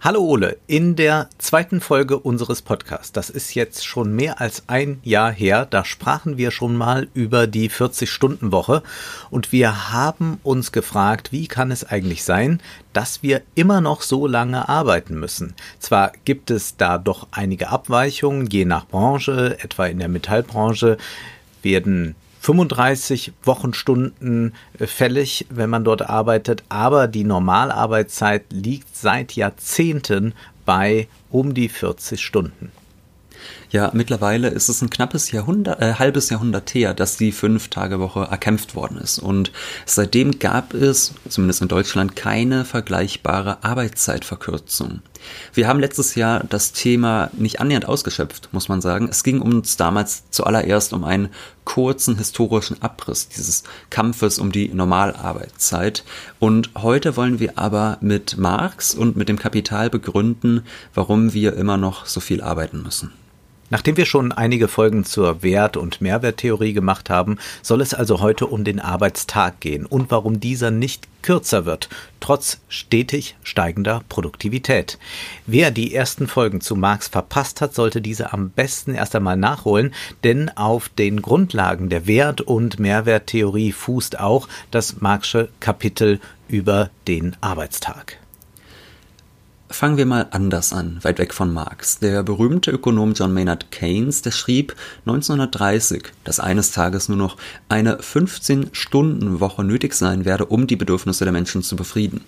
Hallo Ole, in der zweiten Folge unseres Podcasts, das ist jetzt schon mehr als ein Jahr her, da sprachen wir schon mal über die 40-Stunden-Woche und wir haben uns gefragt, wie kann es eigentlich sein, dass wir immer noch so lange arbeiten müssen. Zwar gibt es da doch einige Abweichungen, je nach Branche, etwa in der Metallbranche werden 35 Wochenstunden äh, fällig, wenn man dort arbeitet, aber die Normalarbeitszeit liegt seit Jahrzehnten bei um die 40 Stunden. Ja, mittlerweile ist es ein knappes Jahrhundert, äh, halbes Jahrhundert her, dass die Fünf-Tage-Woche erkämpft worden ist. Und seitdem gab es, zumindest in Deutschland, keine vergleichbare Arbeitszeitverkürzung. Wir haben letztes Jahr das Thema nicht annähernd ausgeschöpft, muss man sagen. Es ging uns damals zuallererst um einen kurzen historischen Abriss dieses Kampfes um die Normalarbeitszeit. Und heute wollen wir aber mit Marx und mit dem Kapital begründen, warum wir immer noch so viel arbeiten müssen. Nachdem wir schon einige Folgen zur Wert- und Mehrwerttheorie gemacht haben, soll es also heute um den Arbeitstag gehen und warum dieser nicht kürzer wird, trotz stetig steigender Produktivität. Wer die ersten Folgen zu Marx verpasst hat, sollte diese am besten erst einmal nachholen, denn auf den Grundlagen der Wert- und Mehrwerttheorie fußt auch das Marxische Kapitel über den Arbeitstag. Fangen wir mal anders an, weit weg von Marx. Der berühmte Ökonom John Maynard Keynes, der schrieb 1930, dass eines Tages nur noch eine 15-Stunden-Woche nötig sein werde, um die Bedürfnisse der Menschen zu befrieden.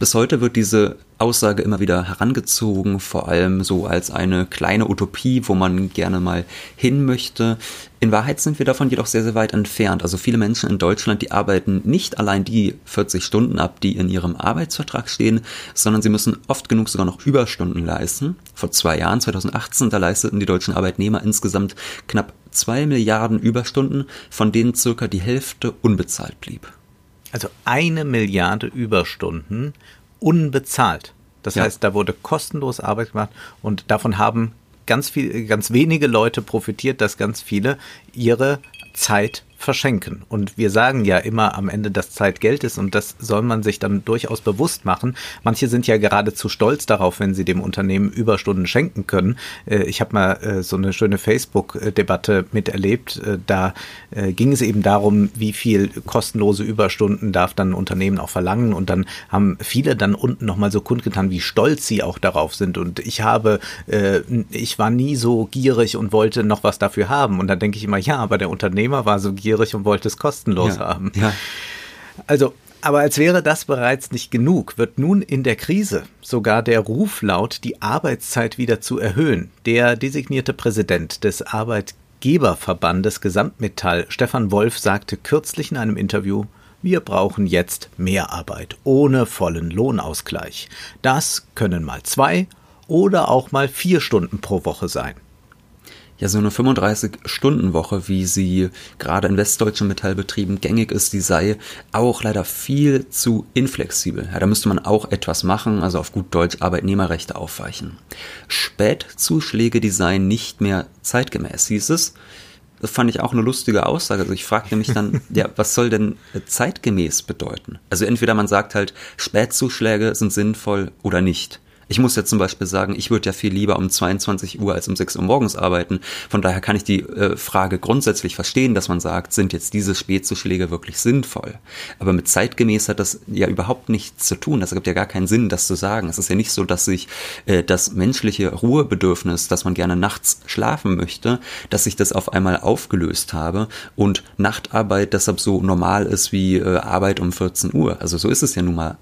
Bis heute wird diese Aussage immer wieder herangezogen, vor allem so als eine kleine Utopie, wo man gerne mal hin möchte. In Wahrheit sind wir davon jedoch sehr, sehr weit entfernt. Also viele Menschen in Deutschland, die arbeiten nicht allein die 40 Stunden ab, die in ihrem Arbeitsvertrag stehen, sondern sie müssen oft genug sogar noch Überstunden leisten. Vor zwei Jahren, 2018, da leisteten die deutschen Arbeitnehmer insgesamt knapp zwei Milliarden Überstunden, von denen circa die Hälfte unbezahlt blieb. Also eine Milliarde Überstunden unbezahlt. Das ja. heißt, da wurde kostenlos Arbeit gemacht und davon haben ganz viel, ganz wenige Leute profitiert, dass ganz viele ihre Zeit verschenken. Und wir sagen ja immer am Ende, dass Zeit Geld ist und das soll man sich dann durchaus bewusst machen. Manche sind ja geradezu stolz darauf, wenn sie dem Unternehmen Überstunden schenken können. Äh, ich habe mal äh, so eine schöne Facebook-Debatte miterlebt. Äh, da ging es eben darum, wie viel kostenlose Überstunden darf dann ein Unternehmen auch verlangen. Und dann haben viele dann unten nochmal so kundgetan, wie stolz sie auch darauf sind. Und ich habe, ich war nie so gierig und wollte noch was dafür haben. Und dann denke ich immer, ja, aber der Unternehmer war so gierig gierig und wollte es kostenlos ja, haben. Ja. Also, aber als wäre das bereits nicht genug, wird nun in der Krise sogar der Ruf laut, die Arbeitszeit wieder zu erhöhen. Der designierte Präsident des Arbeitgeberverbandes Gesamtmetall, Stefan Wolf, sagte kürzlich in einem Interview, wir brauchen jetzt mehr Arbeit ohne vollen Lohnausgleich. Das können mal zwei oder auch mal vier Stunden pro Woche sein ja so eine 35-Stunden-Woche, wie sie gerade in westdeutschen Metallbetrieben gängig ist, die sei auch leider viel zu inflexibel. Ja, da müsste man auch etwas machen, also auf gut Deutsch Arbeitnehmerrechte aufweichen. Spätzuschläge, die seien nicht mehr zeitgemäß, hieß es. Das fand ich auch eine lustige Aussage. Also ich fragte mich dann, ja, was soll denn zeitgemäß bedeuten? Also entweder man sagt halt, Spätzuschläge sind sinnvoll oder nicht. Ich muss ja zum Beispiel sagen, ich würde ja viel lieber um 22 Uhr als um 6 Uhr morgens arbeiten. Von daher kann ich die äh, Frage grundsätzlich verstehen, dass man sagt, sind jetzt diese Spätzuschläge wirklich sinnvoll? Aber mit zeitgemäß hat das ja überhaupt nichts zu tun. Das ergibt ja gar keinen Sinn, das zu sagen. Es ist ja nicht so, dass sich äh, das menschliche Ruhebedürfnis, dass man gerne nachts schlafen möchte, dass sich das auf einmal aufgelöst habe und Nachtarbeit deshalb so normal ist wie äh, Arbeit um 14 Uhr. Also so ist es ja nun mal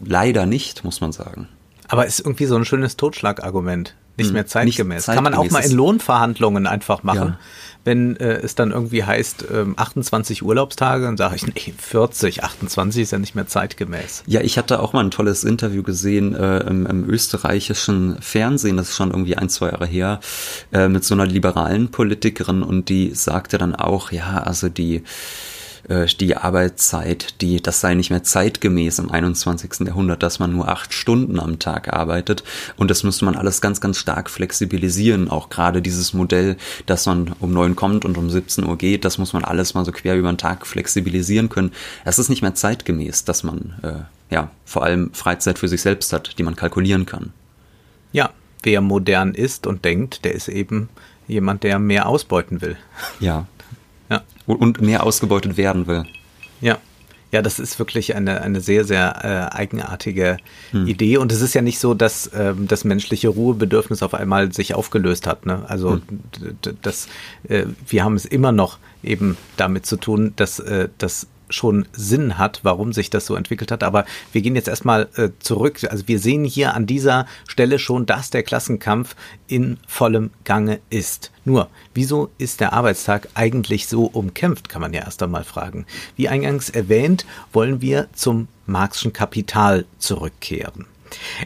leider nicht, muss man sagen. Aber ist irgendwie so ein schönes Totschlagargument. Nicht hm, mehr zeitgemäß. Nicht zeitgemäß. Kann man auch mal in Lohnverhandlungen einfach machen. Ja. Wenn äh, es dann irgendwie heißt, ähm, 28 Urlaubstage, dann sage ich, nee, 40, 28 ist ja nicht mehr zeitgemäß. Ja, ich hatte auch mal ein tolles Interview gesehen äh, im, im, österreichischen Fernsehen, das ist schon irgendwie ein, zwei Jahre her, äh, mit so einer liberalen Politikerin und die sagte dann auch, ja, also die äh, die Arbeitszeit, die, das sei nicht mehr zeitgemäß im 21. Jahrhundert, dass man nur acht Stunden am Tag arbeitet. Und das müsste man alles ganz, ganz stark flexibilisieren. Auch gerade dieses Modell, dass man um neun kommt und um 17 Uhr geht, das muss man alles mal so quer über den Tag flexibilisieren können. Es ist nicht mehr zeitgemäß, dass man äh, ja vor allem Freizeit für sich selbst hat, die man kalkulieren kann. Ja, wer modern ist und denkt, der ist eben jemand, der mehr ausbeuten will. Ja. Ja. Und mehr ausgebeutet werden will. Ja. Ja, das ist wirklich eine, eine sehr, sehr äh, eigenartige hm. Idee. Und es ist ja nicht so, dass äh, das menschliche Ruhebedürfnis auf einmal sich aufgelöst hat. Ne? Also hm. das, äh, wir haben es immer noch eben damit zu tun, dass äh, das schon Sinn hat, warum sich das so entwickelt hat. Aber wir gehen jetzt erstmal äh, zurück. Also wir sehen hier an dieser Stelle schon, dass der Klassenkampf in vollem Gange ist. Nur, wieso ist der Arbeitstag eigentlich so umkämpft, kann man ja erst einmal fragen. Wie eingangs erwähnt, wollen wir zum Marxischen Kapital zurückkehren.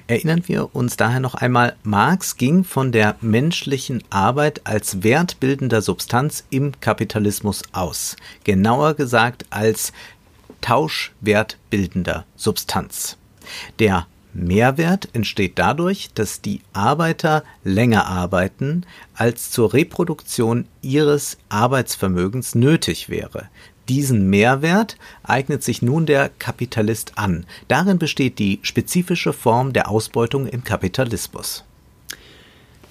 Erinnern wir uns daher noch einmal, Marx ging von der menschlichen Arbeit als wertbildender Substanz im Kapitalismus aus. Genauer gesagt als tauschwertbildender Substanz. Der Mehrwert entsteht dadurch, dass die Arbeiter länger arbeiten, als zur Reproduktion ihres Arbeitsvermögens nötig wäre. Diesen Mehrwert eignet sich nun der Kapitalist an. Darin besteht die spezifische Form der Ausbeutung im Kapitalismus.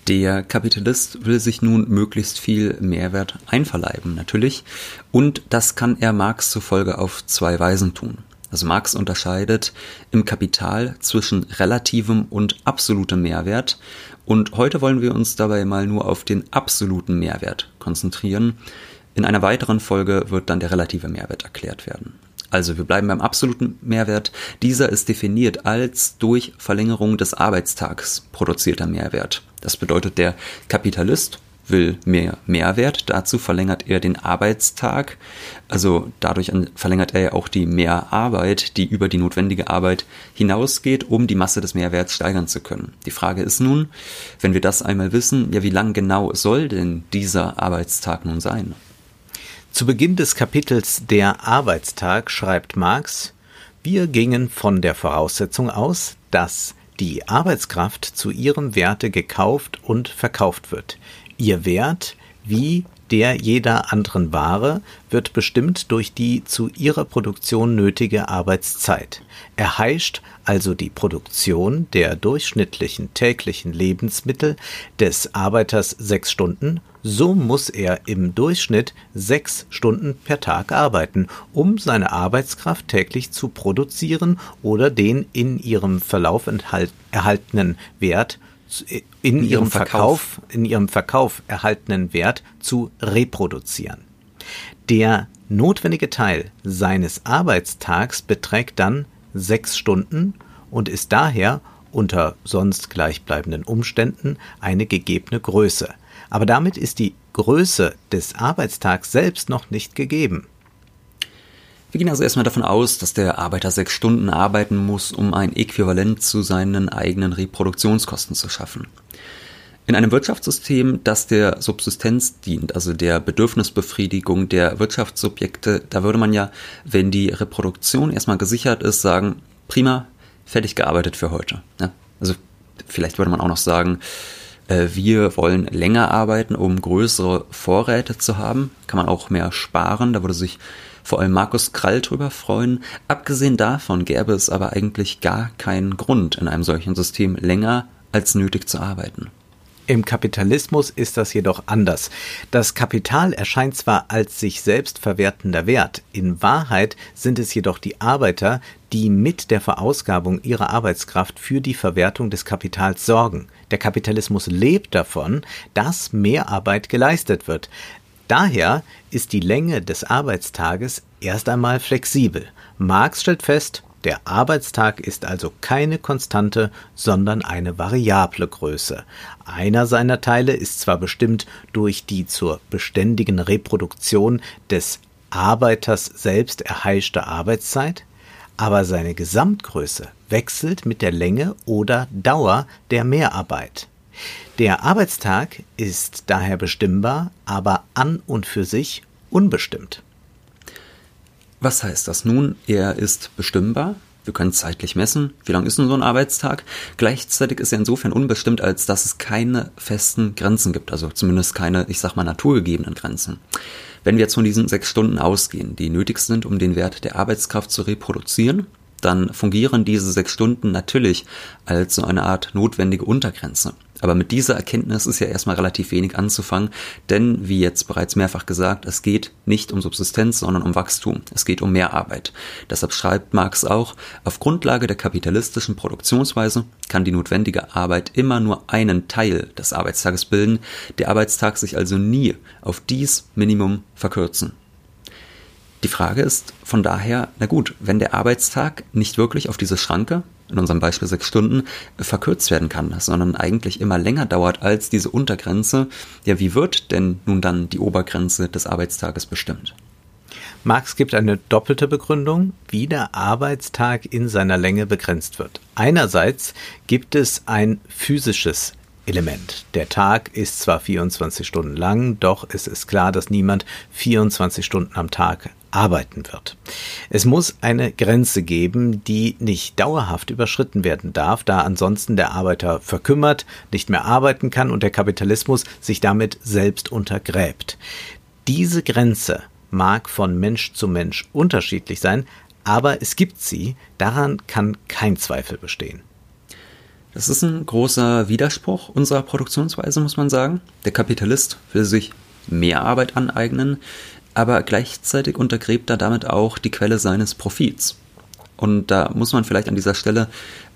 Der Kapitalist will sich nun möglichst viel Mehrwert einverleiben, natürlich. Und das kann er Marx zufolge auf zwei Weisen tun. Also Marx unterscheidet im Kapital zwischen relativem und absolutem Mehrwert. Und heute wollen wir uns dabei mal nur auf den absoluten Mehrwert konzentrieren. In einer weiteren Folge wird dann der relative Mehrwert erklärt werden. Also wir bleiben beim absoluten Mehrwert. Dieser ist definiert als durch Verlängerung des Arbeitstags produzierter Mehrwert. Das bedeutet, der Kapitalist will mehr Mehrwert. Dazu verlängert er den Arbeitstag. Also dadurch verlängert er ja auch die Mehrarbeit, die über die notwendige Arbeit hinausgeht, um die Masse des Mehrwerts steigern zu können. Die Frage ist nun, wenn wir das einmal wissen, ja, wie lang genau soll denn dieser Arbeitstag nun sein? Zu Beginn des Kapitels Der Arbeitstag schreibt Marx, wir gingen von der Voraussetzung aus, dass die Arbeitskraft zu ihrem Werte gekauft und verkauft wird. Ihr Wert, wie der jeder anderen Ware, wird bestimmt durch die zu ihrer Produktion nötige Arbeitszeit. Erheischt also die Produktion der durchschnittlichen täglichen Lebensmittel des Arbeiters sechs Stunden, so muss er im Durchschnitt sechs Stunden per Tag arbeiten, um seine Arbeitskraft täglich zu produzieren oder den in ihrem Verlauf erhaltenen Wert in, in ihrem Verkauf, Verkauf, in ihrem Verkauf erhaltenen Wert zu reproduzieren. Der notwendige Teil seines Arbeitstags beträgt dann sechs Stunden und ist daher unter sonst gleichbleibenden Umständen eine gegebene Größe. Aber damit ist die Größe des Arbeitstags selbst noch nicht gegeben. Wir gehen also erstmal davon aus, dass der Arbeiter sechs Stunden arbeiten muss, um ein Äquivalent zu seinen eigenen Reproduktionskosten zu schaffen. In einem Wirtschaftssystem, das der Subsistenz dient, also der Bedürfnisbefriedigung der Wirtschaftssubjekte, da würde man ja, wenn die Reproduktion erstmal gesichert ist, sagen, prima, fertig gearbeitet für heute. Ja? Also vielleicht würde man auch noch sagen, äh, wir wollen länger arbeiten, um größere Vorräte zu haben. Kann man auch mehr sparen. Da würde sich vor allem Markus Krall drüber freuen. Abgesehen davon gäbe es aber eigentlich gar keinen Grund, in einem solchen System länger als nötig zu arbeiten. Im Kapitalismus ist das jedoch anders. Das Kapital erscheint zwar als sich selbst verwertender Wert, in Wahrheit sind es jedoch die Arbeiter, die mit der Verausgabung ihrer Arbeitskraft für die Verwertung des Kapitals sorgen. Der Kapitalismus lebt davon, dass mehr Arbeit geleistet wird. Daher ist die Länge des Arbeitstages erst einmal flexibel. Marx stellt fest, der Arbeitstag ist also keine Konstante, sondern eine variable Größe. Einer seiner Teile ist zwar bestimmt durch die zur beständigen Reproduktion des Arbeiters selbst erheischte Arbeitszeit, aber seine Gesamtgröße wechselt mit der Länge oder Dauer der Mehrarbeit. Der Arbeitstag ist daher bestimmbar, aber an und für sich unbestimmt. Was heißt das nun? Er ist bestimmbar. Wir können zeitlich messen, wie lang ist nun so ein Arbeitstag. Gleichzeitig ist er insofern unbestimmt, als dass es keine festen Grenzen gibt, also zumindest keine, ich sag mal, naturgegebenen Grenzen. Wenn wir jetzt von diesen sechs Stunden ausgehen, die nötig sind, um den Wert der Arbeitskraft zu reproduzieren, dann fungieren diese sechs Stunden natürlich als so eine Art notwendige Untergrenze. Aber mit dieser Erkenntnis ist ja erstmal relativ wenig anzufangen, denn wie jetzt bereits mehrfach gesagt, es geht nicht um Subsistenz, sondern um Wachstum. Es geht um mehr Arbeit. Deshalb schreibt Marx auch, auf Grundlage der kapitalistischen Produktionsweise kann die notwendige Arbeit immer nur einen Teil des Arbeitstages bilden, der Arbeitstag sich also nie auf dies Minimum verkürzen. Die Frage ist von daher, na gut, wenn der Arbeitstag nicht wirklich auf diese Schranke, in unserem Beispiel sechs Stunden, verkürzt werden kann, sondern eigentlich immer länger dauert als diese Untergrenze, ja, wie wird denn nun dann die Obergrenze des Arbeitstages bestimmt? Marx gibt eine doppelte Begründung, wie der Arbeitstag in seiner Länge begrenzt wird. Einerseits gibt es ein physisches Element. Der Tag ist zwar 24 Stunden lang, doch es ist klar, dass niemand 24 Stunden am Tag arbeiten wird. Es muss eine Grenze geben, die nicht dauerhaft überschritten werden darf, da ansonsten der Arbeiter verkümmert, nicht mehr arbeiten kann und der Kapitalismus sich damit selbst untergräbt. Diese Grenze mag von Mensch zu Mensch unterschiedlich sein, aber es gibt sie, daran kann kein Zweifel bestehen. Das ist ein großer Widerspruch unserer Produktionsweise, muss man sagen. Der Kapitalist will sich mehr Arbeit aneignen, aber gleichzeitig untergräbt er damit auch die Quelle seines Profits. Und da muss man vielleicht an dieser Stelle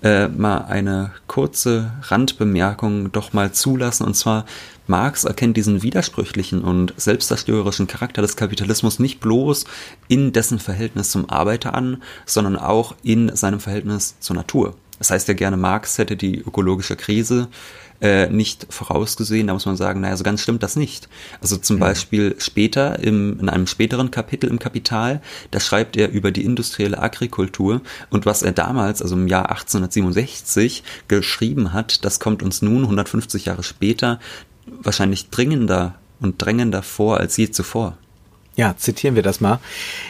äh, mal eine kurze Randbemerkung doch mal zulassen. Und zwar, Marx erkennt diesen widersprüchlichen und selbstzerstörerischen Charakter des Kapitalismus nicht bloß in dessen Verhältnis zum Arbeiter an, sondern auch in seinem Verhältnis zur Natur. Das heißt ja gerne, Marx hätte die ökologische Krise äh, nicht vorausgesehen. Da muss man sagen, naja, so ganz stimmt das nicht. Also zum mhm. Beispiel später, im, in einem späteren Kapitel im Kapital, da schreibt er über die industrielle Agrikultur und was er damals, also im Jahr 1867, geschrieben hat, das kommt uns nun 150 Jahre später wahrscheinlich dringender und drängender vor als je zuvor. Ja, zitieren wir das mal.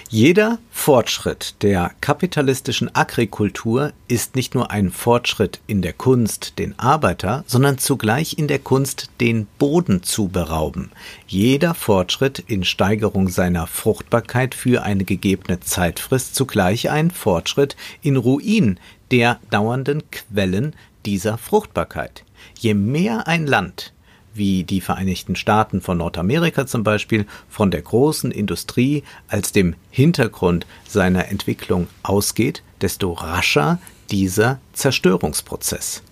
Jeder Fortschritt der kapitalistischen Agrikultur ist nicht nur ein Fortschritt in der Kunst, den Arbeiter, sondern zugleich in der Kunst, den Boden zu berauben. Jeder Fortschritt in Steigerung seiner Fruchtbarkeit für eine gegebene Zeitfrist zugleich ein Fortschritt in Ruin der dauernden Quellen dieser Fruchtbarkeit. Je mehr ein Land wie die Vereinigten Staaten von Nordamerika zum Beispiel, von der großen Industrie als dem Hintergrund seiner Entwicklung ausgeht, desto rascher dieser Zerstörungsprozess.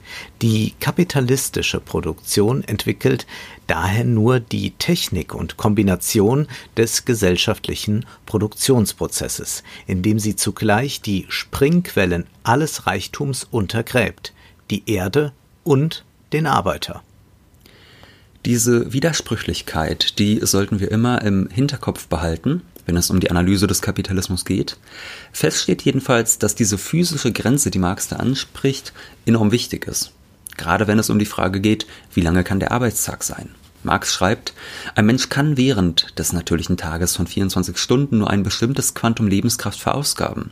Die kapitalistische Produktion entwickelt daher nur die Technik und Kombination des gesellschaftlichen Produktionsprozesses, indem sie zugleich die Springquellen alles Reichtums untergräbt, die Erde und den Arbeiter. Diese Widersprüchlichkeit, die sollten wir immer im Hinterkopf behalten, wenn es um die Analyse des Kapitalismus geht. Fest steht jedenfalls, dass diese physische Grenze, die Marx da anspricht, enorm wichtig ist. Gerade wenn es um die Frage geht, wie lange kann der Arbeitstag sein? Marx schreibt, ein Mensch kann während des natürlichen Tages von 24 Stunden nur ein bestimmtes Quantum Lebenskraft verausgaben.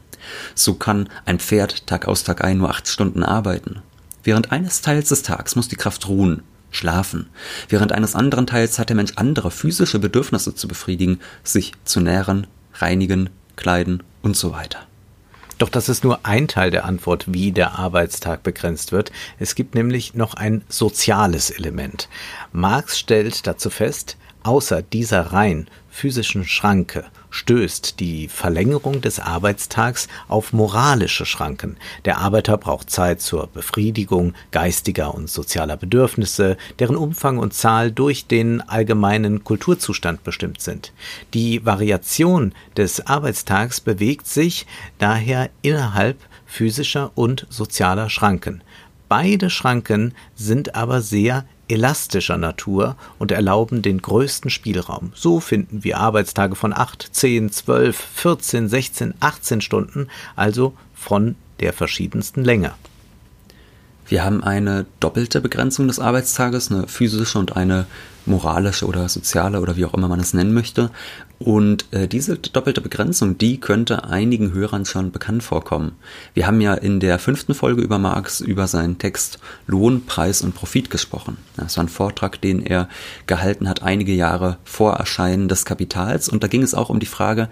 So kann ein Pferd Tag aus Tag ein nur acht Stunden arbeiten. Während eines Teils des Tags muss die Kraft ruhen, Schlafen. Während eines anderen Teils hat der Mensch andere physische Bedürfnisse zu befriedigen, sich zu nähren, reinigen, kleiden und so weiter. Doch das ist nur ein Teil der Antwort, wie der Arbeitstag begrenzt wird. Es gibt nämlich noch ein soziales Element. Marx stellt dazu fest, außer dieser rein physischen Schranke stößt die Verlängerung des Arbeitstags auf moralische Schranken. Der Arbeiter braucht Zeit zur Befriedigung geistiger und sozialer Bedürfnisse, deren Umfang und Zahl durch den allgemeinen Kulturzustand bestimmt sind. Die Variation des Arbeitstags bewegt sich daher innerhalb physischer und sozialer Schranken. Beide Schranken sind aber sehr elastischer Natur und erlauben den größten Spielraum. So finden wir Arbeitstage von 8, 10, 12, 14, 16, 18 Stunden, also von der verschiedensten Länge. Wir haben eine doppelte Begrenzung des Arbeitstages, eine physische und eine moralische oder soziale oder wie auch immer man es nennen möchte. Und äh, diese doppelte Begrenzung, die könnte einigen Hörern schon bekannt vorkommen. Wir haben ja in der fünften Folge über Marx über seinen Text Lohn, Preis und Profit gesprochen. Das war ein Vortrag, den er gehalten hat einige Jahre vor Erscheinen des Kapitals. Und da ging es auch um die Frage,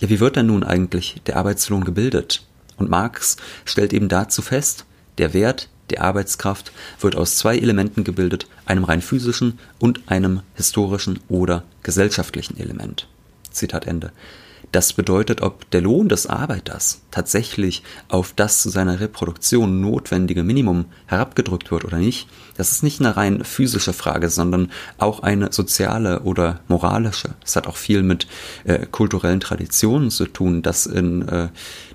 ja, wie wird denn nun eigentlich der Arbeitslohn gebildet? Und Marx stellt eben dazu fest, der Wert der Arbeitskraft wird aus zwei Elementen gebildet, einem rein physischen und einem historischen oder gesellschaftlichen Element. Zitat Ende. Das bedeutet, ob der Lohn des Arbeiters tatsächlich auf das zu seiner Reproduktion notwendige Minimum herabgedrückt wird oder nicht, das ist nicht eine rein physische Frage, sondern auch eine soziale oder moralische. Es hat auch viel mit äh, kulturellen Traditionen zu tun, dass in äh,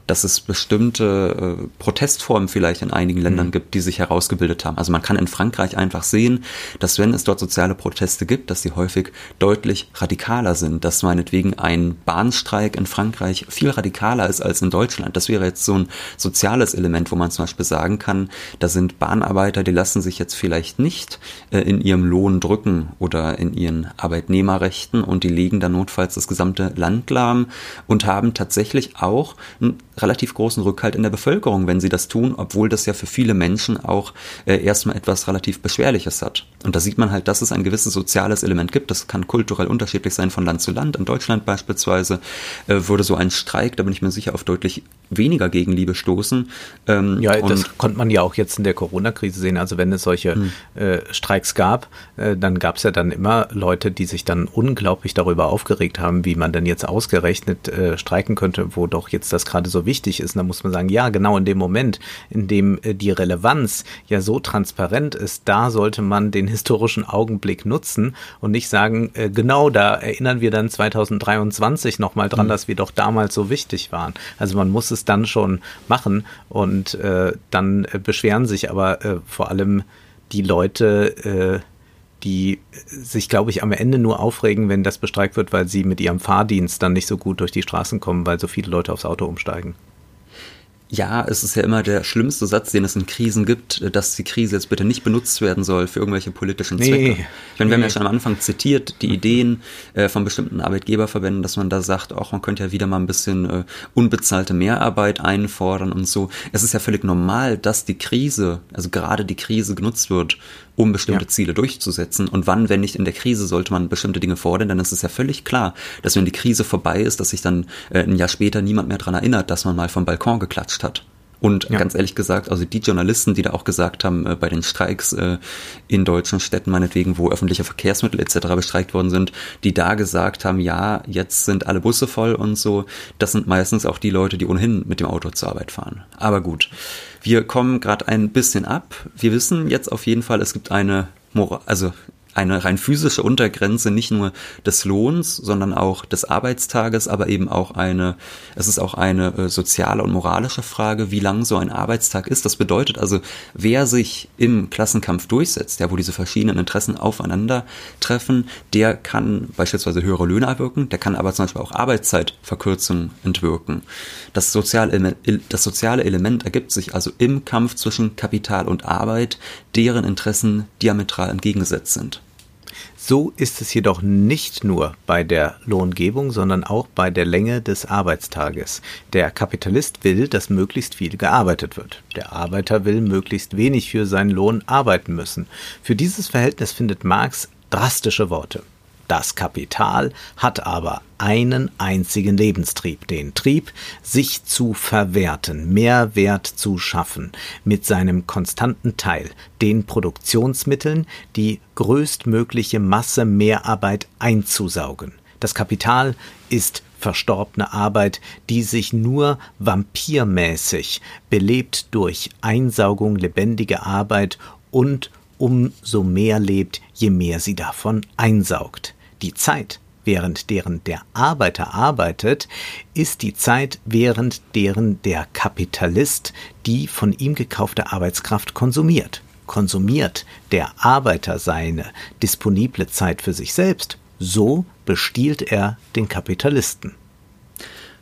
dass es bestimmte äh, Protestformen vielleicht in einigen mhm. Ländern mhm. gibt, die sich herausgebildet haben. Also man kann in Frankreich einfach sehen, dass wenn es dort soziale Proteste gibt, dass sie häufig deutlich radikaler sind, dass meinetwegen ein Bahnstreik in Frankreich viel radikaler ist als in Deutschland. Das wäre jetzt so ein soziales Element, wo man zum Beispiel sagen kann, da sind Bahnarbeiter, die lassen sich jetzt vielleicht nicht äh, in ihrem Lohn drücken oder in ihren Arbeitnehmerrechten und die legen dann notfalls das gesamte Land lahm und haben tatsächlich auch ein relativ großen Rückhalt in der Bevölkerung, wenn sie das tun, obwohl das ja für viele Menschen auch äh, erstmal etwas relativ Beschwerliches hat. Und da sieht man halt, dass es ein gewisses soziales Element gibt. Das kann kulturell unterschiedlich sein von Land zu Land. In Deutschland beispielsweise äh, würde so ein Streik, da bin ich mir sicher, auf deutlich weniger Gegenliebe stoßen. Ähm, ja, das konnte man ja auch jetzt in der Corona-Krise sehen. Also wenn es solche hm. äh, Streiks gab, äh, dann gab es ja dann immer Leute, die sich dann unglaublich darüber aufgeregt haben, wie man denn jetzt ausgerechnet äh, streiken könnte, wo doch jetzt das gerade so wichtig ist. Und da muss man sagen, ja, genau in dem Moment, in dem äh, die Relevanz ja so transparent ist, da sollte man den historischen Augenblick nutzen und nicht sagen, äh, genau da erinnern wir dann 2023 nochmal dran, mhm. dass wir doch damals so wichtig waren. Also man muss es dann schon machen und äh, dann äh, beschweren sich aber äh, vor allem die Leute, äh, die sich, glaube ich, am Ende nur aufregen, wenn das bestreikt wird, weil sie mit ihrem Fahrdienst dann nicht so gut durch die Straßen kommen, weil so viele Leute aufs Auto umsteigen ja, es ist ja immer der schlimmste Satz, den es in Krisen gibt, dass die Krise jetzt bitte nicht benutzt werden soll für irgendwelche politischen Zwecke. Nee, ich meine, wir haben ja schon am Anfang zitiert, die Ideen äh, von bestimmten Arbeitgeberverbänden, dass man da sagt, auch man könnte ja wieder mal ein bisschen äh, unbezahlte Mehrarbeit einfordern und so. Es ist ja völlig normal, dass die Krise, also gerade die Krise genutzt wird, um bestimmte ja. Ziele durchzusetzen. Und wann, wenn nicht in der Krise, sollte man bestimmte Dinge fordern, dann ist es ja völlig klar, dass wenn die Krise vorbei ist, dass sich dann äh, ein Jahr später niemand mehr dran erinnert, dass man mal vom Balkon geklatscht hat. Und ja. ganz ehrlich gesagt, also die Journalisten, die da auch gesagt haben, äh, bei den Streiks äh, in deutschen Städten meinetwegen, wo öffentliche Verkehrsmittel etc. bestreikt worden sind, die da gesagt haben, ja, jetzt sind alle Busse voll und so, das sind meistens auch die Leute, die ohnehin mit dem Auto zur Arbeit fahren. Aber gut, wir kommen gerade ein bisschen ab. Wir wissen jetzt auf jeden Fall, es gibt eine Moral, also eine rein physische Untergrenze nicht nur des Lohns, sondern auch des Arbeitstages, aber eben auch eine, es ist auch eine äh, soziale und moralische Frage, wie lang so ein Arbeitstag ist. Das bedeutet also, wer sich im Klassenkampf durchsetzt, ja, wo diese verschiedenen Interessen aufeinandertreffen, der kann beispielsweise höhere Löhne erwirken, der kann aber zum Beispiel auch Arbeitszeitverkürzungen entwirken. Das soziale, das soziale Element ergibt sich also im Kampf zwischen Kapital und Arbeit, deren Interessen diametral entgegengesetzt sind. So ist es jedoch nicht nur bei der Lohngebung, sondern auch bei der Länge des Arbeitstages. Der Kapitalist will, dass möglichst viel gearbeitet wird. Der Arbeiter will möglichst wenig für seinen Lohn arbeiten müssen. Für dieses Verhältnis findet Marx drastische Worte. Das Kapital hat aber einen einzigen Lebenstrieb, den Trieb, sich zu verwerten, Mehrwert zu schaffen, mit seinem konstanten Teil, den Produktionsmitteln, die größtmögliche Masse Mehrarbeit einzusaugen. Das Kapital ist verstorbene Arbeit, die sich nur vampirmäßig belebt durch Einsaugung lebendige Arbeit und umso mehr lebt, je mehr sie davon einsaugt. Die Zeit, während deren der Arbeiter arbeitet, ist die Zeit, während deren der Kapitalist die von ihm gekaufte Arbeitskraft konsumiert. Konsumiert der Arbeiter seine disponible Zeit für sich selbst, so bestiehlt er den Kapitalisten.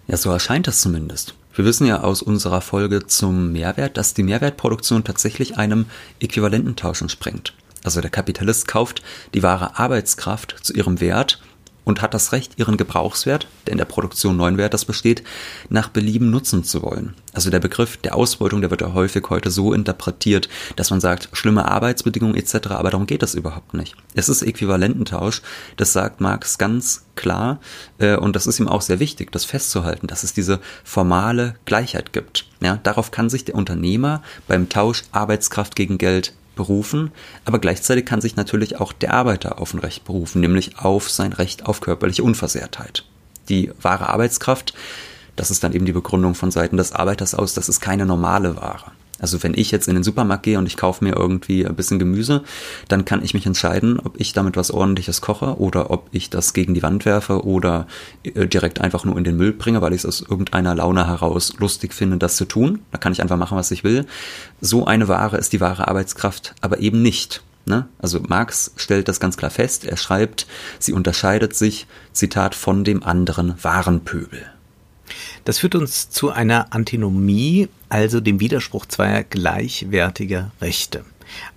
Ja, so erscheint es zumindest. Wir wissen ja aus unserer Folge zum Mehrwert, dass die Mehrwertproduktion tatsächlich einem Äquivalententausch entspringt. Also der Kapitalist kauft die wahre Arbeitskraft zu ihrem Wert und hat das Recht, ihren Gebrauchswert, der in der Produktion neuen Wertes besteht, nach Belieben nutzen zu wollen. Also der Begriff der Ausbeutung, der wird ja häufig heute so interpretiert, dass man sagt, schlimme Arbeitsbedingungen etc., aber darum geht das überhaupt nicht. Es ist Äquivalententausch, das sagt Marx ganz klar äh, und das ist ihm auch sehr wichtig, das festzuhalten, dass es diese formale Gleichheit gibt. Ja, darauf kann sich der Unternehmer beim Tausch Arbeitskraft gegen Geld berufen, aber gleichzeitig kann sich natürlich auch der Arbeiter auf ein Recht berufen, nämlich auf sein Recht auf körperliche Unversehrtheit. Die wahre Arbeitskraft, das ist dann eben die Begründung von Seiten des Arbeiters aus, das ist keine normale Ware. Also wenn ich jetzt in den Supermarkt gehe und ich kaufe mir irgendwie ein bisschen Gemüse, dann kann ich mich entscheiden, ob ich damit was ordentliches koche oder ob ich das gegen die Wand werfe oder äh, direkt einfach nur in den Müll bringe, weil ich es aus irgendeiner Laune heraus lustig finde, das zu tun. Da kann ich einfach machen, was ich will. So eine Ware ist die wahre Arbeitskraft aber eben nicht. Ne? Also Marx stellt das ganz klar fest. Er schreibt, sie unterscheidet sich, Zitat, von dem anderen Warenpöbel. Das führt uns zu einer Antinomie, also dem Widerspruch zweier gleichwertiger Rechte.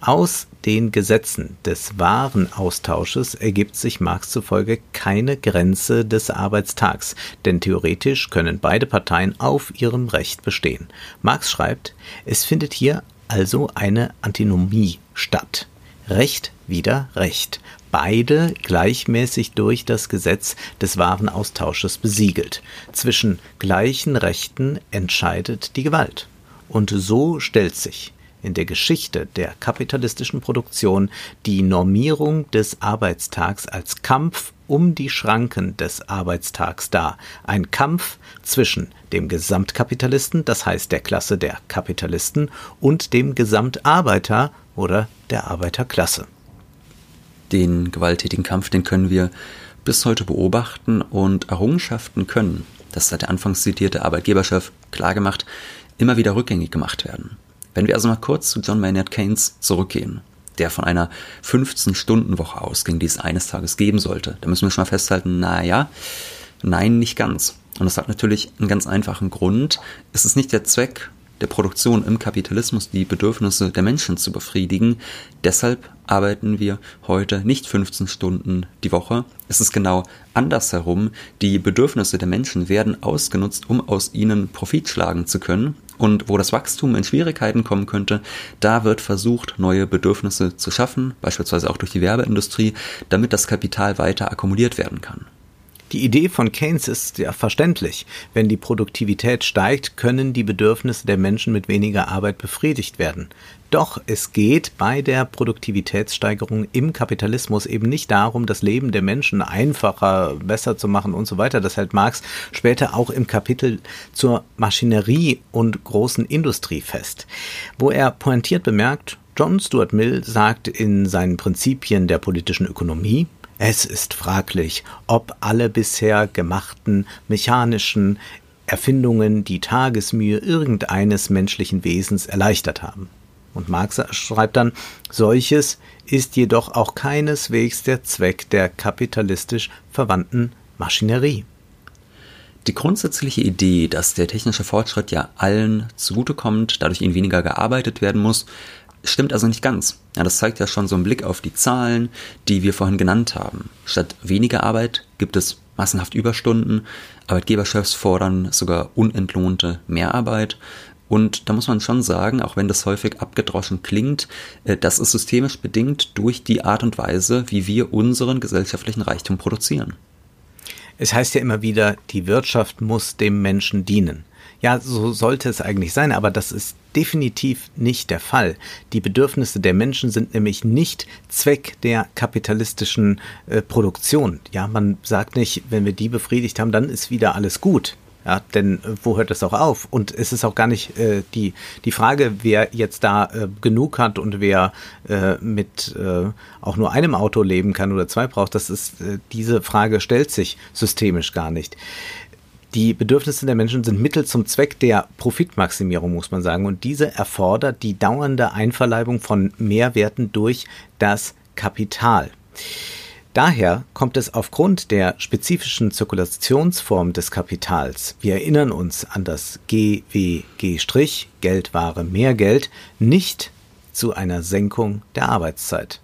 Aus den Gesetzen des Warenaustausches ergibt sich Marx zufolge keine Grenze des Arbeitstags, denn theoretisch können beide Parteien auf ihrem Recht bestehen. Marx schreibt, es findet hier also eine Antinomie statt. Recht wieder Recht beide gleichmäßig durch das Gesetz des Warenaustausches besiegelt. Zwischen gleichen Rechten entscheidet die Gewalt. Und so stellt sich in der Geschichte der kapitalistischen Produktion die Normierung des Arbeitstags als Kampf um die Schranken des Arbeitstags dar. Ein Kampf zwischen dem Gesamtkapitalisten, das heißt der Klasse der Kapitalisten, und dem Gesamtarbeiter oder der Arbeiterklasse den gewalttätigen Kampf, den können wir bis heute beobachten und Errungenschaften können, das hat der anfangs zitierte Arbeitgeberchef klargemacht, immer wieder rückgängig gemacht werden. Wenn wir also mal kurz zu John Maynard Keynes zurückgehen, der von einer 15-Stunden-Woche ausging, die es eines Tages geben sollte, da müssen wir schon mal festhalten, naja, nein, nicht ganz. Und das hat natürlich einen ganz einfachen Grund. Es ist nicht der Zweck der Produktion im Kapitalismus die Bedürfnisse der Menschen zu befriedigen. Deshalb arbeiten wir heute nicht 15 Stunden die Woche. Es ist genau andersherum. Die Bedürfnisse der Menschen werden ausgenutzt, um aus ihnen Profit schlagen zu können. Und wo das Wachstum in Schwierigkeiten kommen könnte, da wird versucht, neue Bedürfnisse zu schaffen, beispielsweise auch durch die Werbeindustrie, damit das Kapital weiter akkumuliert werden kann. Die Idee von Keynes ist ja verständlich. Wenn die Produktivität steigt, können die Bedürfnisse der Menschen mit weniger Arbeit befriedigt werden. Doch es geht bei der Produktivitätssteigerung im Kapitalismus eben nicht darum, das Leben der Menschen einfacher, besser zu machen und so weiter. Das hält Marx später auch im Kapitel zur Maschinerie und großen Industrie fest, wo er pointiert bemerkt, John Stuart Mill sagt in seinen Prinzipien der politischen Ökonomie, es ist fraglich, ob alle bisher gemachten mechanischen Erfindungen die Tagesmühe irgendeines menschlichen Wesens erleichtert haben. Und Marx schreibt dann, solches ist jedoch auch keineswegs der Zweck der kapitalistisch verwandten Maschinerie. Die grundsätzliche Idee, dass der technische Fortschritt ja allen zugutekommt, dadurch ihnen weniger gearbeitet werden muss, Stimmt also nicht ganz. Ja, das zeigt ja schon so einen Blick auf die Zahlen, die wir vorhin genannt haben. Statt weniger Arbeit gibt es massenhaft Überstunden. Arbeitgeberchefs fordern sogar unentlohnte Mehrarbeit. Und da muss man schon sagen, auch wenn das häufig abgedroschen klingt, äh, das ist systemisch bedingt durch die Art und Weise, wie wir unseren gesellschaftlichen Reichtum produzieren. Es heißt ja immer wieder, die Wirtschaft muss dem Menschen dienen. Ja, so sollte es eigentlich sein, aber das ist definitiv nicht der Fall. Die Bedürfnisse der Menschen sind nämlich nicht Zweck der kapitalistischen äh, Produktion. Ja, man sagt nicht, wenn wir die befriedigt haben, dann ist wieder alles gut. Ja, denn äh, wo hört das auch auf? Und es ist auch gar nicht äh, die, die Frage, wer jetzt da äh, genug hat und wer äh, mit äh, auch nur einem Auto leben kann oder zwei braucht. Das ist, äh, diese Frage stellt sich systemisch gar nicht. Die Bedürfnisse der Menschen sind Mittel zum Zweck der Profitmaximierung, muss man sagen. Und diese erfordert die dauernde Einverleibung von Mehrwerten durch das Kapital. Daher kommt es aufgrund der spezifischen Zirkulationsform des Kapitals, wir erinnern uns an das GWG' Geld, Ware, mehr Geld, nicht zu einer Senkung der Arbeitszeit.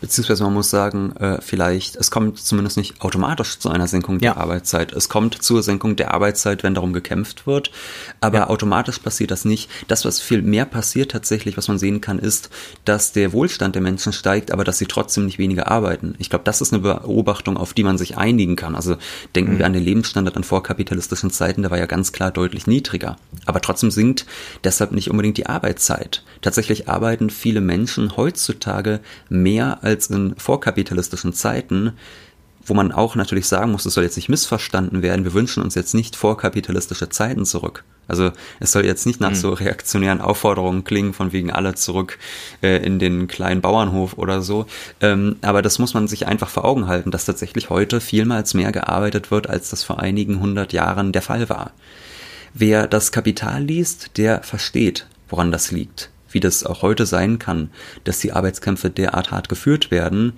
Beziehungsweise man muss sagen, äh, vielleicht, es kommt zumindest nicht automatisch zu einer Senkung der Arbeitszeit. Es kommt zur Senkung der Arbeitszeit, wenn darum gekämpft wird. Aber ja. automatisch passiert das nicht. Das, was viel mehr passiert tatsächlich, was man sehen kann, ist, dass der Wohlstand der Menschen steigt, aber dass sie trotzdem nicht weniger arbeiten. Ich glaube, das ist eine Beobachtung, auf die man sich einigen kann. Also denken mhm. wir an den Lebensstandard an vorkapitalistischen Zeiten, der war ja ganz klar deutlich niedriger. Aber trotzdem sinkt deshalb nicht unbedingt die Arbeitszeit. Tatsächlich arbeiten viele Menschen heutzutage mehr als in vorkapitalistischen Zeiten, wo man auch natürlich sagen muss, es soll jetzt nicht missverstanden werden, wir wünschen uns jetzt nicht vorkapitalistische Zeiten zurück. Also es soll jetzt nicht nach mhm. so reaktionären Aufforderungen klingen, von wegen alle zurück äh, in den kleinen Bauernhof oder so. Ähm, aber das muss man sich einfach vor Augen halten, dass tatsächlich heute vielmals mehr gearbeitet wird, als das vor einigen hundert Jahren der Fall war. Wer das Kapital liest, der versteht, woran das liegt wie das auch heute sein kann, dass die Arbeitskämpfe derart hart geführt werden.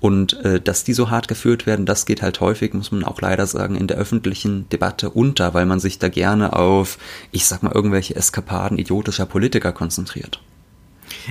Und äh, dass die so hart geführt werden, das geht halt häufig, muss man auch leider sagen, in der öffentlichen Debatte unter, weil man sich da gerne auf, ich sag mal, irgendwelche Eskapaden idiotischer Politiker konzentriert.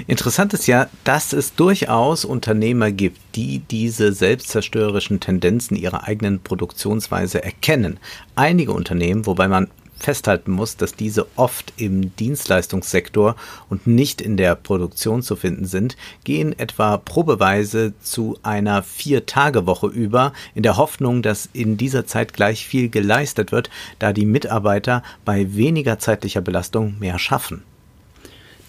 Interessant ist ja, dass es durchaus Unternehmer gibt, die diese selbstzerstörerischen Tendenzen ihrer eigenen Produktionsweise erkennen. Einige Unternehmen, wobei man festhalten muss, dass diese oft im Dienstleistungssektor und nicht in der Produktion zu finden sind, gehen etwa probeweise zu einer Vier-Tage-Woche über, in der Hoffnung, dass in dieser Zeit gleich viel geleistet wird, da die Mitarbeiter bei weniger zeitlicher Belastung mehr schaffen.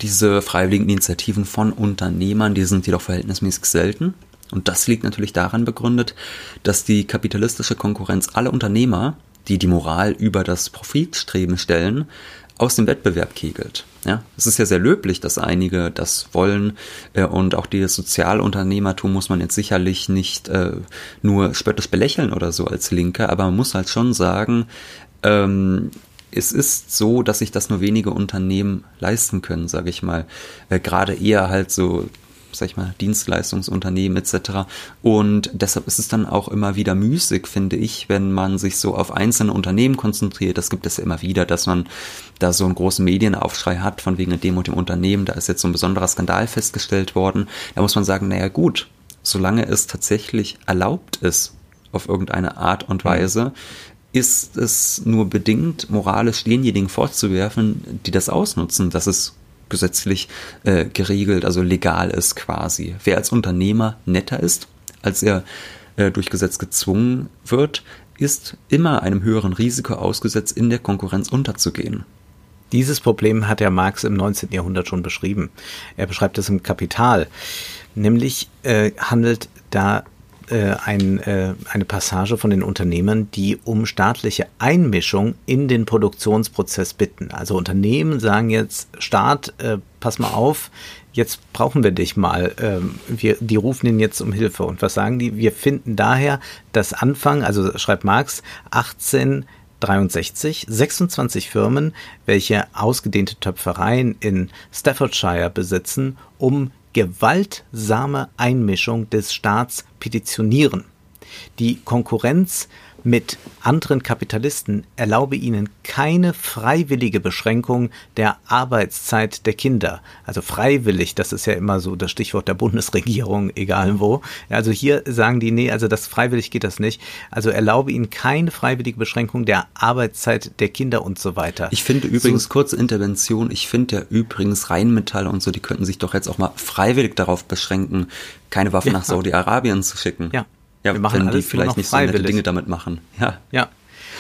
Diese freiwilligen Initiativen von Unternehmern, die sind jedoch verhältnismäßig selten. Und das liegt natürlich daran begründet, dass die kapitalistische Konkurrenz alle Unternehmer die die Moral über das Profitstreben stellen, aus dem Wettbewerb kegelt. Ja, es ist ja sehr löblich, dass einige das wollen äh, und auch dieses Sozialunternehmertum muss man jetzt sicherlich nicht äh, nur spöttisch belächeln oder so als Linke, aber man muss halt schon sagen, ähm, es ist so, dass sich das nur wenige Unternehmen leisten können, sage ich mal. Äh, Gerade eher halt so sag ich mal, Dienstleistungsunternehmen etc. Und deshalb ist es dann auch immer wieder müßig, finde ich, wenn man sich so auf einzelne Unternehmen konzentriert. Das gibt es ja immer wieder, dass man da so einen großen Medienaufschrei hat von wegen dem und dem Unternehmen. Da ist jetzt so ein besonderer Skandal festgestellt worden. Da muss man sagen, naja gut, solange es tatsächlich erlaubt ist, auf irgendeine Art und. Weise, ist es nur bedingt moralisch denjenigen vorzuwerfen, die das ausnutzen, dass es gesetzlich äh, geregelt, also legal ist quasi. Wer als Unternehmer netter ist, als er äh, durch Gesetz gezwungen wird, ist immer einem höheren Risiko ausgesetzt, in der Konkurrenz unterzugehen. Dieses Problem hat der Marx im 19. Jahrhundert schon beschrieben. Er beschreibt es im Kapital. Nämlich äh, handelt da äh, ein, äh, eine Passage von den Unternehmern, die um staatliche Einmischung in den Produktionsprozess bitten. Also Unternehmen sagen jetzt, Staat, äh, pass mal auf, jetzt brauchen wir dich mal. Ähm, wir, die rufen ihn jetzt um Hilfe. Und was sagen die? Wir finden daher, dass Anfang, also schreibt Marx, 18 63 26 Firmen, welche ausgedehnte Töpfereien in Staffordshire besitzen, um gewaltsame Einmischung des Staats petitionieren. Die Konkurrenz mit anderen Kapitalisten erlaube ihnen keine freiwillige Beschränkung der Arbeitszeit der Kinder. Also freiwillig, das ist ja immer so das Stichwort der Bundesregierung, egal wo. Also hier sagen die, nee, also das freiwillig geht das nicht. Also erlaube ihnen keine freiwillige Beschränkung der Arbeitszeit der Kinder und so weiter. Ich finde übrigens, so, kurze Intervention, ich finde ja übrigens Rheinmetall und so, die könnten sich doch jetzt auch mal freiwillig darauf beschränken, keine Waffen ja. nach Saudi-Arabien zu schicken. Ja. Ja, wir machen wenn die vielleicht nicht so nette Dinge damit machen. Ja. Ja.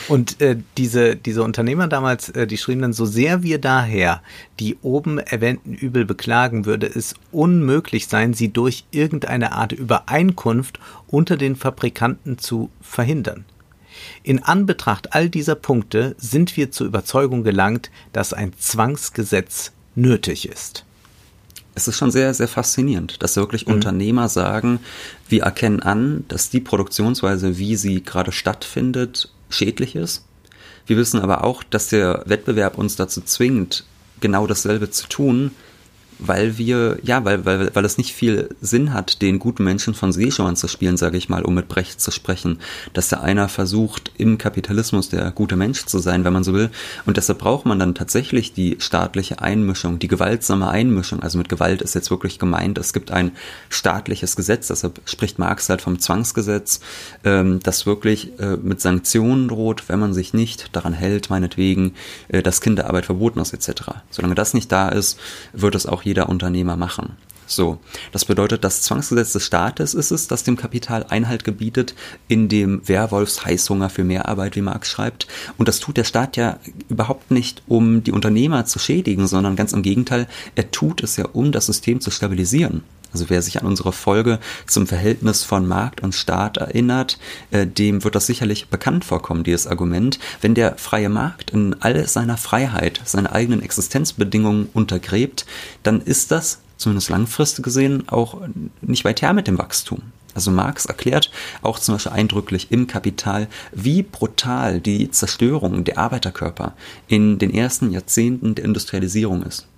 Und äh, diese, diese Unternehmer damals, äh, die schrieben dann, so sehr wir daher die oben erwähnten Übel beklagen, würde es unmöglich sein, sie durch irgendeine Art Übereinkunft unter den Fabrikanten zu verhindern. In Anbetracht all dieser Punkte sind wir zur Überzeugung gelangt, dass ein Zwangsgesetz nötig ist es ist schon sehr, sehr faszinierend, dass wirklich mhm. Unternehmer sagen, wir erkennen an, dass die Produktionsweise, wie sie gerade stattfindet, schädlich ist. Wir wissen aber auch, dass der Wettbewerb uns dazu zwingt, genau dasselbe zu tun, weil wir, ja, weil, weil, weil es nicht viel Sinn hat, den guten Menschen von Seeschauern zu spielen, sage ich mal, um mit Brecht zu sprechen, dass da einer versucht, im Kapitalismus der gute Mensch zu sein, wenn man so will. Und deshalb braucht man dann tatsächlich die staatliche Einmischung, die gewaltsame Einmischung. Also mit Gewalt ist jetzt wirklich gemeint, es gibt ein staatliches Gesetz, deshalb spricht Marx halt vom Zwangsgesetz, ähm, das wirklich äh, mit Sanktionen droht, wenn man sich nicht daran hält, meinetwegen, äh, dass Kinderarbeit verboten ist, etc. Solange das nicht da ist, wird es auch jeder Unternehmer machen. So, das bedeutet, das Zwangsgesetz des Staates ist es, das dem Kapital Einhalt gebietet, in dem Werwolfs Heißhunger für mehr Arbeit, wie Marx schreibt. Und das tut der Staat ja überhaupt nicht, um die Unternehmer zu schädigen, sondern ganz im Gegenteil, er tut es ja, um das System zu stabilisieren. Also wer sich an unsere Folge zum Verhältnis von Markt und Staat erinnert, äh, dem wird das sicherlich bekannt vorkommen, dieses Argument. Wenn der freie Markt in all seiner Freiheit seine eigenen Existenzbedingungen untergräbt, dann ist das, zumindest langfristig gesehen, auch nicht weit her mit dem Wachstum. Also Marx erklärt auch zum Beispiel eindrücklich im Kapital, wie brutal die Zerstörung der Arbeiterkörper in den ersten Jahrzehnten der Industrialisierung ist.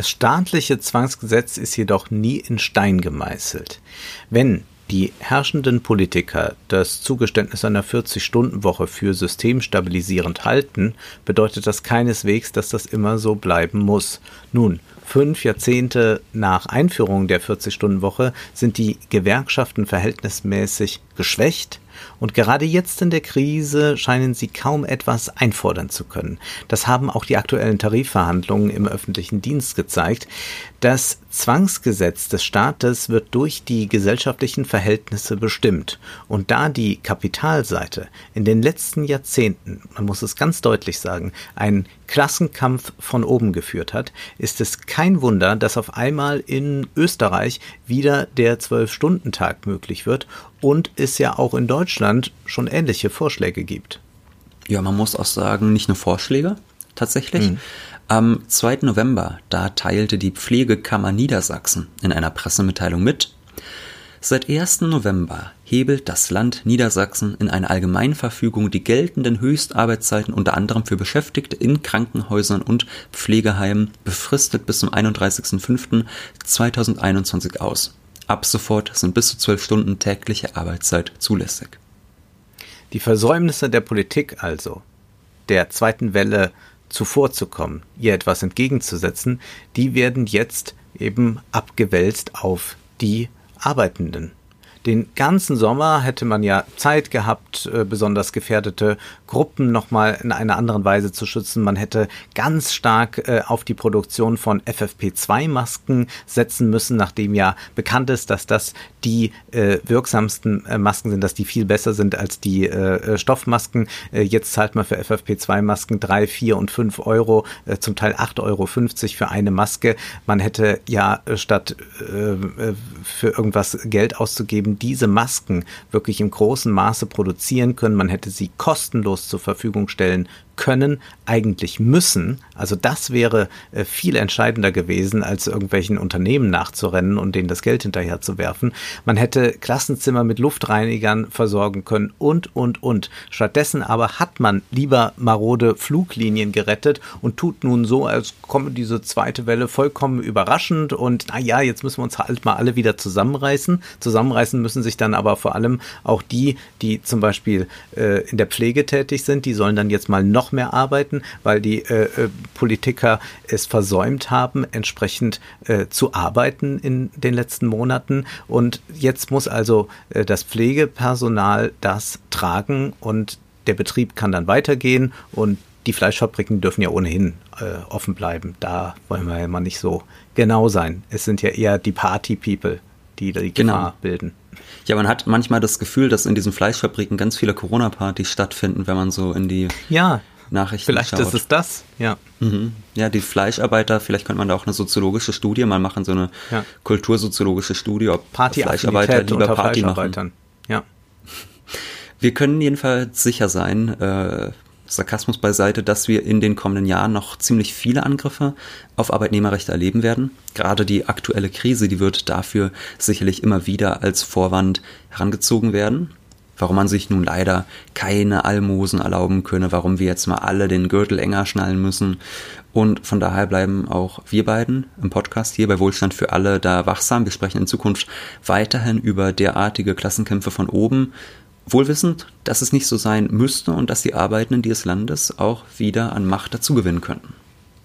Das staatliche Zwangsgesetz ist jedoch nie in Stein gemeißelt. Wenn die herrschenden Politiker das Zugeständnis einer 40-Stunden-Woche für systemstabilisierend halten, bedeutet das keineswegs, dass das immer so bleiben muss. Nun, fünf Jahrzehnte nach Einführung der 40-Stunden-Woche sind die Gewerkschaften verhältnismäßig geschwächt, und gerade jetzt in der Krise scheinen sie kaum etwas einfordern zu können. Das haben auch die aktuellen Tarifverhandlungen im öffentlichen Dienst gezeigt. Das Zwangsgesetz des Staates wird durch die gesellschaftlichen Verhältnisse bestimmt. Und da die Kapitalseite in den letzten Jahrzehnten, man muss es ganz deutlich sagen, einen Klassenkampf von oben geführt hat, ist es kein Wunder, dass auf einmal in Österreich wieder der Zwölf-Stunden-Tag möglich wird und es ja auch in Deutschland schon ähnliche Vorschläge gibt. Ja, man muss auch sagen, nicht nur Vorschläge tatsächlich. Mhm. Am 2. November, da teilte die Pflegekammer Niedersachsen in einer Pressemitteilung mit, Seit 1. November hebelt das Land Niedersachsen in einer Allgemeinverfügung die geltenden Höchstarbeitszeiten unter anderem für Beschäftigte in Krankenhäusern und Pflegeheimen befristet bis zum 31.05.2021 aus. Ab sofort sind bis zu zwölf Stunden tägliche Arbeitszeit zulässig. Die Versäumnisse der Politik also, der zweiten Welle zuvorzukommen, ihr etwas entgegenzusetzen, die werden jetzt eben abgewälzt auf die Arbeitenden. Den ganzen Sommer hätte man ja Zeit gehabt, äh, besonders gefährdete Gruppen nochmal in einer anderen Weise zu schützen. Man hätte ganz stark äh, auf die Produktion von FFP2-Masken setzen müssen, nachdem ja bekannt ist, dass das die äh, wirksamsten Masken sind, dass die viel besser sind als die Stoffmasken. jetzt zahlt man für FFP2-Masken drei, vier und fünf Euro, zum Teil acht Euro fünfzig für eine Maske. Man hätte ja statt für irgendwas Geld auszugeben, eben diese Masken wirklich im großen Maße produzieren können. Man hätte sie kostenlos zur Verfügung stellen können, eigentlich müssen. Also das wäre äh, viel entscheidender gewesen, als irgendwelchen Unternehmen nachzurennen und denen das Geld hinterher zu werfen. Man hätte Klassenzimmer mit Luftreinigern versorgen können und, und, und. Stattdessen aber hat man lieber marode Fluglinien gerettet und tut nun so, als komme diese zweite Welle vollkommen überraschend und naja, jetzt müssen wir uns halt mal alle wieder zusammenreißen. Zusammenreißen müssen sich dann aber vor allem auch die, die zum Beispiel äh, in der Pflege tätig sind, die sollen dann jetzt mal noch mehr arbeiten, weil die äh, äh, Politiker es versäumt haben, entsprechend äh, zu arbeiten in den letzten Monaten. Und jetzt muss also äh, das Pflegepersonal das tragen und der Betrieb kann dann weitergehen und die Fleischfabriken dürfen ja ohnehin äh, offen bleiben. Da wollen wir ja mal nicht so genau sein. Es sind ja eher die Party-People, die die genau. Gefahr bilden. Ja, man hat manchmal das Gefühl, dass in diesen Fleischfabriken ganz viele Corona-Partys stattfinden, wenn man so in die ja, Nachrichten Vielleicht schaut. ist es das, ja. Mhm. Ja, die Fleischarbeiter, vielleicht könnte man da auch eine soziologische Studie mal machen, so eine ja. kultursoziologische Studie, ob Fleischarbeiter lieber Party machen. Ja. Wir können jedenfalls sicher sein, äh, Sarkasmus beiseite, dass wir in den kommenden Jahren noch ziemlich viele Angriffe auf Arbeitnehmerrechte erleben werden. Gerade die aktuelle Krise, die wird dafür sicherlich immer wieder als Vorwand herangezogen werden. Warum man sich nun leider keine Almosen erlauben könne, warum wir jetzt mal alle den Gürtel enger schnallen müssen. Und von daher bleiben auch wir beiden im Podcast hier bei Wohlstand für alle da wachsam. Wir sprechen in Zukunft weiterhin über derartige Klassenkämpfe von oben, wohlwissend, dass es nicht so sein müsste und dass die Arbeitenden dieses Landes auch wieder an Macht dazugewinnen könnten.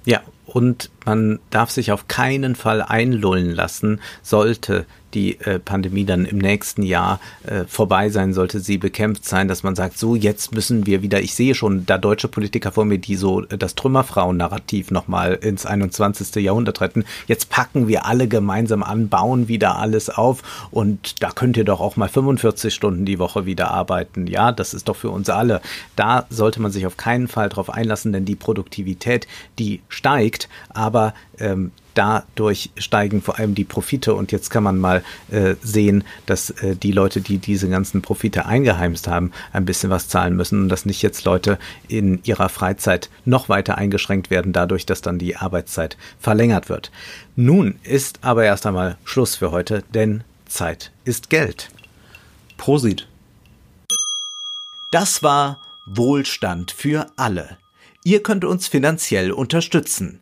Ja, und man darf sich auf keinen Fall einlullen lassen, sollte die äh, Pandemie dann im nächsten Jahr äh, vorbei sein, sollte sie bekämpft sein, dass man sagt, so jetzt müssen wir wieder, ich sehe schon da deutsche Politiker vor mir, die so äh, das Trümmerfrauen-Narrativ nochmal ins 21. Jahrhundert retten. Jetzt packen wir alle gemeinsam an, bauen wieder alles auf und da könnt ihr doch auch mal 45 Stunden die Woche wieder arbeiten. Ja, das ist doch für uns alle. Da sollte man sich auf keinen Fall drauf einlassen, denn die Produktivität, die steigt, aber ähm, dadurch steigen vor allem die Profite und jetzt kann man mal äh, sehen, dass äh, die Leute, die diese ganzen Profite eingeheimst haben, ein bisschen was zahlen müssen und dass nicht jetzt Leute in ihrer Freizeit noch weiter eingeschränkt werden, dadurch, dass dann die Arbeitszeit verlängert wird. Nun ist aber erst einmal Schluss für heute, denn Zeit ist Geld. Prosit. Das war Wohlstand für alle. Ihr könnt uns finanziell unterstützen